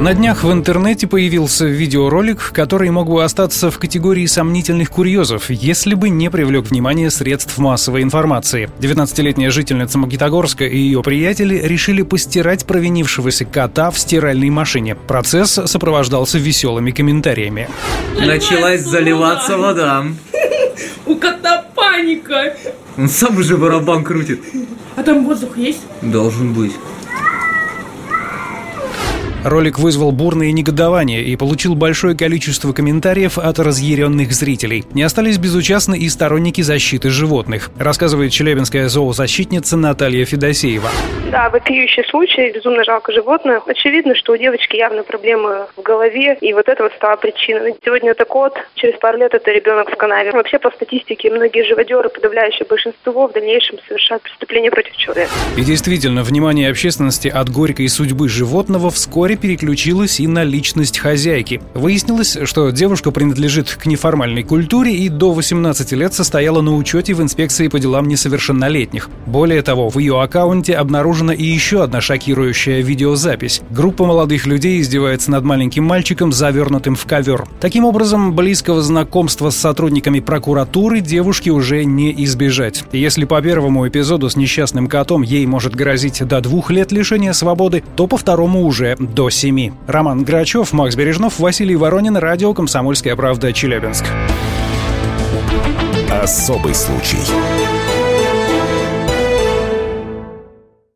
На днях в интернете появился видеоролик, который мог бы остаться в категории сомнительных курьезов, если бы не привлек внимание средств массовой информации. 19-летняя жительница Магнитогорска и ее приятели решили постирать провинившегося кота в стиральной машине. Процесс сопровождался веселыми комментариями. Началась заливаться вода. У кота паника. Он сам уже барабан крутит. А там воздух есть? Должен быть. Ролик вызвал бурное негодование и получил большое количество комментариев от разъяренных зрителей. Не остались безучастны и сторонники защиты животных, рассказывает челябинская зоозащитница Наталья Федосеева. Да, вопиющий случай, безумно жалко животных. Очевидно, что у девочки явно проблемы в голове, и вот это вот стало причиной. Сегодня это кот, через пару лет это ребенок в канаве. Вообще, по статистике, многие живодеры, подавляющее большинство, в дальнейшем совершают преступления против человека. И действительно, внимание общественности от горькой судьбы животного вскоре переключилось и на личность хозяйки. Выяснилось, что девушка принадлежит к неформальной культуре и до 18 лет состояла на учете в инспекции по делам несовершеннолетних. Более того, в ее аккаунте обнаружена и еще одна шокирующая видеозапись. Группа молодых людей издевается над маленьким мальчиком, завернутым в ковер. Таким образом, близкого знакомства с сотрудниками прокуратуры девушке уже не избежать. Если по первому эпизоду с несчастным котом ей может грозить до двух лет лишения свободы, то по второму уже до семи. Роман Грачев, Макс Бережнов, Василий Воронин, Радио «Комсомольская правда», Челябинск. Особый случай.